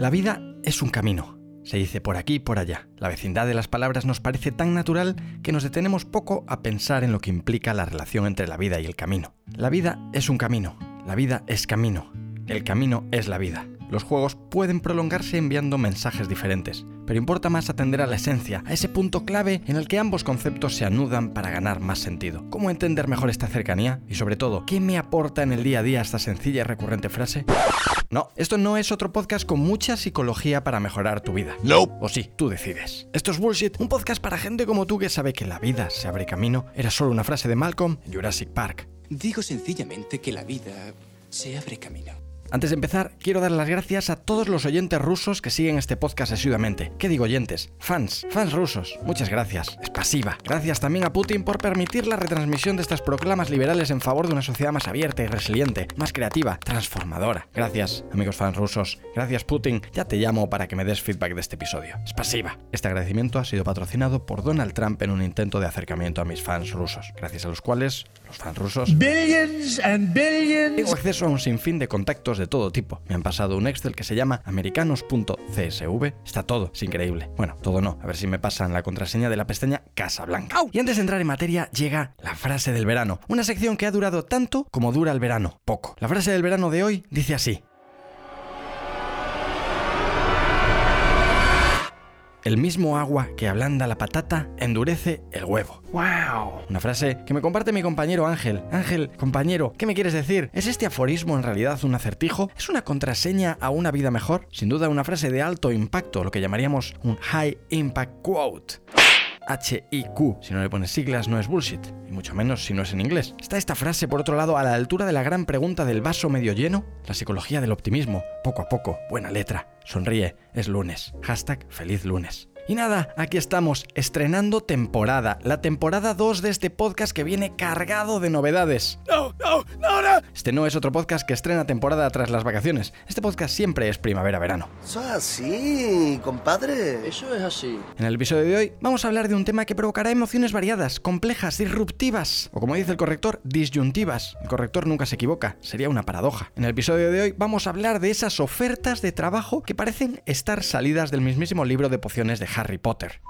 La vida es un camino. Se dice por aquí y por allá. La vecindad de las palabras nos parece tan natural que nos detenemos poco a pensar en lo que implica la relación entre la vida y el camino. La vida es un camino. La vida es camino. El camino es la vida. Los juegos pueden prolongarse enviando mensajes diferentes, pero importa más atender a la esencia, a ese punto clave en el que ambos conceptos se anudan para ganar más sentido. ¿Cómo entender mejor esta cercanía? Y sobre todo, ¿qué me aporta en el día a día esta sencilla y recurrente frase? No, esto no es otro podcast con mucha psicología para mejorar tu vida. No. O sí, tú decides. Esto es Bullshit, un podcast para gente como tú que sabe que la vida se abre camino. Era solo una frase de Malcolm en Jurassic Park. Digo sencillamente que la vida se abre camino. Antes de empezar, quiero dar las gracias a todos los oyentes rusos que siguen este podcast asiduamente. ¿Qué digo oyentes? Fans, fans rusos. Muchas gracias. Es pasiva. Gracias también a Putin por permitir la retransmisión de estas proclamas liberales en favor de una sociedad más abierta y resiliente, más creativa, transformadora. Gracias, amigos fans rusos. Gracias, Putin. Ya te llamo para que me des feedback de este episodio. Es pasiva. Este agradecimiento ha sido patrocinado por Donald Trump en un intento de acercamiento a mis fans rusos, gracias a los cuales los fans rusos Billions and billions. tengo acceso a un sinfín de contactos de todo tipo. Me han pasado un Excel que se llama americanos.csv. Está todo, es increíble. Bueno, todo no. A ver si me pasan la contraseña de la pestaña Casa Blanca. Y antes de entrar en materia, llega la frase del verano. Una sección que ha durado tanto como dura el verano. Poco. La frase del verano de hoy dice así. El mismo agua que ablanda la patata endurece el huevo. ¡Wow! Una frase que me comparte mi compañero Ángel. Ángel, compañero, ¿qué me quieres decir? ¿Es este aforismo en realidad un acertijo? ¿Es una contraseña a una vida mejor? Sin duda una frase de alto impacto, lo que llamaríamos un High Impact Quote. HIQ. Si no le pones siglas no es bullshit, y mucho menos si no es en inglés. ¿Está esta frase, por otro lado, a la altura de la gran pregunta del vaso medio lleno? La psicología del optimismo. Poco a poco, buena letra. Sonríe, es lunes. Hashtag feliz lunes. Y nada, aquí estamos, estrenando temporada, la temporada 2 de este podcast que viene cargado de novedades. No, no, no, no. Este no es otro podcast que estrena temporada tras las vacaciones, este podcast siempre es primavera-verano. Eso es así, compadre. Eso es así. En el episodio de hoy vamos a hablar de un tema que provocará emociones variadas, complejas, disruptivas, o como dice el corrector, disyuntivas. El corrector nunca se equivoca, sería una paradoja. En el episodio de hoy vamos a hablar de esas ofertas de trabajo que parecen estar salidas del mismísimo libro de pociones de Harry Potter.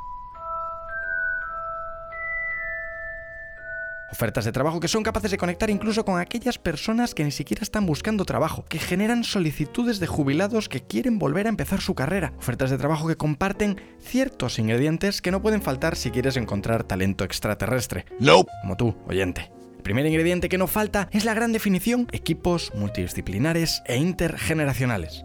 Ofertas de trabajo que son capaces de conectar incluso con aquellas personas que ni siquiera están buscando trabajo, que generan solicitudes de jubilados que quieren volver a empezar su carrera. Ofertas de trabajo que comparten ciertos ingredientes que no pueden faltar si quieres encontrar talento extraterrestre. No. Como tú, oyente. El primer ingrediente que no falta es la gran definición equipos multidisciplinares e intergeneracionales.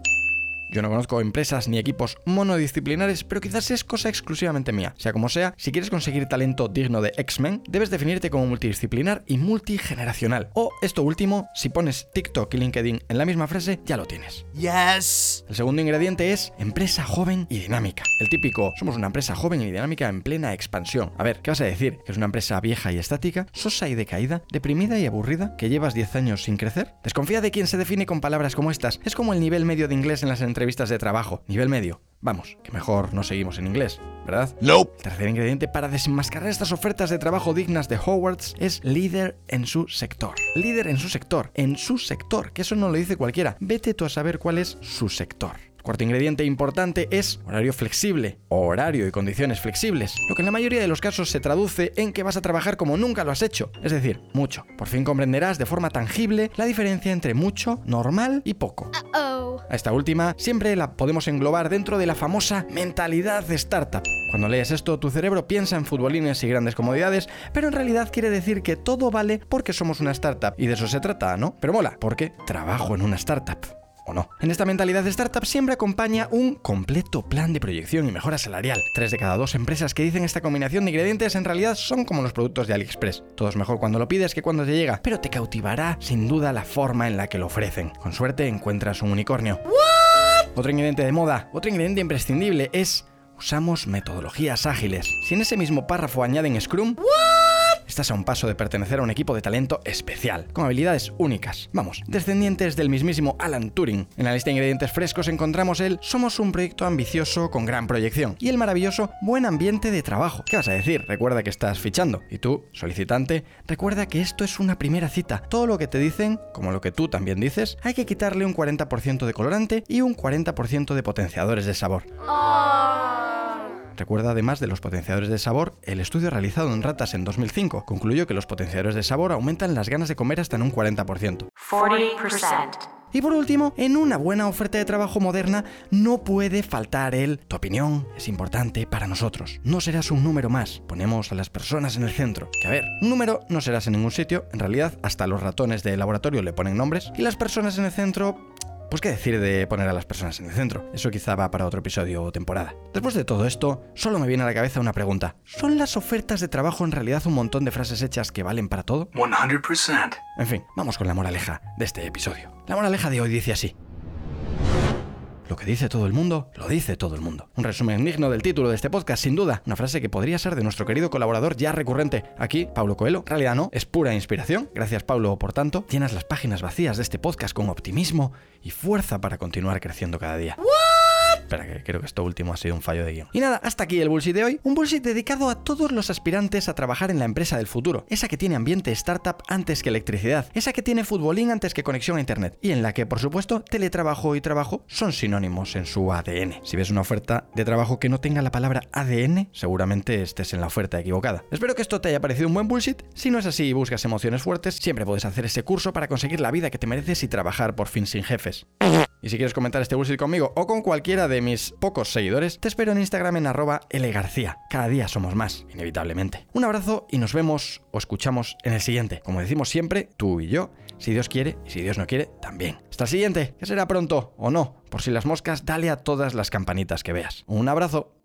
Yo no conozco empresas ni equipos monodisciplinares, pero quizás es cosa exclusivamente mía. Sea como sea, si quieres conseguir talento digno de X-Men, debes definirte como multidisciplinar y multigeneracional. O esto último, si pones TikTok y LinkedIn en la misma frase, ya lo tienes. Yes. El segundo ingrediente es empresa joven y dinámica. El típico, somos una empresa joven y dinámica en plena expansión. A ver, ¿qué vas a decir? ¿Que es una empresa vieja y estática, sosa y decaída, deprimida y aburrida, que llevas 10 años sin crecer? Desconfía de quien se define con palabras como estas. Es como el nivel medio de inglés en las entrevistas de trabajo. Nivel medio. Vamos, que mejor no seguimos en inglés, ¿verdad? No. El tercer ingrediente para desenmascarar estas ofertas de trabajo dignas de Hogwarts es líder en su sector. Líder en su sector, en su sector, que eso no lo dice cualquiera. Vete tú a saber cuál es su sector. Cuarto ingrediente importante es horario flexible, horario y condiciones flexibles, lo que en la mayoría de los casos se traduce en que vas a trabajar como nunca lo has hecho, es decir, mucho. Por fin comprenderás de forma tangible la diferencia entre mucho, normal y poco. A esta última siempre la podemos englobar dentro de la famosa mentalidad de startup. Cuando lees esto, tu cerebro piensa en futbolines y grandes comodidades, pero en realidad quiere decir que todo vale porque somos una startup, y de eso se trata, ¿no? Pero mola, porque trabajo en una startup o no. En esta mentalidad de startup siempre acompaña un completo plan de proyección y mejora salarial. Tres de cada dos empresas que dicen esta combinación de ingredientes en realidad son como los productos de AliExpress. Todo es mejor cuando lo pides que cuando te llega, pero te cautivará sin duda la forma en la que lo ofrecen. Con suerte encuentras un unicornio. Otro ingrediente de moda, otro ingrediente imprescindible es usamos metodologías ágiles. Si en ese mismo párrafo añaden Scrum, estás a un paso de pertenecer a un equipo de talento especial, con habilidades únicas. Vamos, descendientes del mismísimo Alan Turing. En la lista de ingredientes frescos encontramos el somos un proyecto ambicioso con gran proyección y el maravilloso buen ambiente de trabajo. ¿Qué vas a decir? Recuerda que estás fichando. Y tú, solicitante, recuerda que esto es una primera cita. Todo lo que te dicen, como lo que tú también dices, hay que quitarle un 40% de colorante y un 40% de potenciadores de sabor. Recuerda además de los potenciadores de sabor, el estudio realizado en ratas en 2005 concluyó que los potenciadores de sabor aumentan las ganas de comer hasta en un 40%. 40%. Y por último, en una buena oferta de trabajo moderna no puede faltar el tu opinión es importante para nosotros. No serás un número más, ponemos a las personas en el centro. Que a ver, un número no serás en ningún sitio, en realidad hasta los ratones de laboratorio le ponen nombres y las personas en el centro pues qué decir de poner a las personas en el centro. Eso quizá va para otro episodio o temporada. Después de todo esto, solo me viene a la cabeza una pregunta. ¿Son las ofertas de trabajo en realidad un montón de frases hechas que valen para todo? 100%. En fin, vamos con la moraleja de este episodio. La moraleja de hoy dice así. Lo que dice todo el mundo, lo dice todo el mundo. Un resumen digno del título de este podcast, sin duda. Una frase que podría ser de nuestro querido colaborador ya recurrente. Aquí, Pablo Coelho. En realidad no, es pura inspiración. Gracias, Pablo, por tanto. Llenas las páginas vacías de este podcast con optimismo y fuerza para continuar creciendo cada día. Espera, que creo que esto último ha sido un fallo de guion. Y nada, hasta aquí el bullshit de hoy. Un bullshit dedicado a todos los aspirantes a trabajar en la empresa del futuro. Esa que tiene ambiente startup antes que electricidad. Esa que tiene futbolín antes que conexión a internet. Y en la que, por supuesto, teletrabajo y trabajo son sinónimos en su ADN. Si ves una oferta de trabajo que no tenga la palabra ADN, seguramente estés en la oferta equivocada. Espero que esto te haya parecido un buen bullshit. Si no es así y buscas emociones fuertes, siempre puedes hacer ese curso para conseguir la vida que te mereces y trabajar por fin sin jefes. Y si quieres comentar este bullshit conmigo o con cualquiera de mis pocos seguidores, te espero en Instagram en arroba lgarcía. Cada día somos más, inevitablemente. Un abrazo y nos vemos o escuchamos en el siguiente. Como decimos siempre, tú y yo, si Dios quiere y si Dios no quiere, también. Hasta el siguiente, que será pronto o no. Por si las moscas, dale a todas las campanitas que veas. Un abrazo.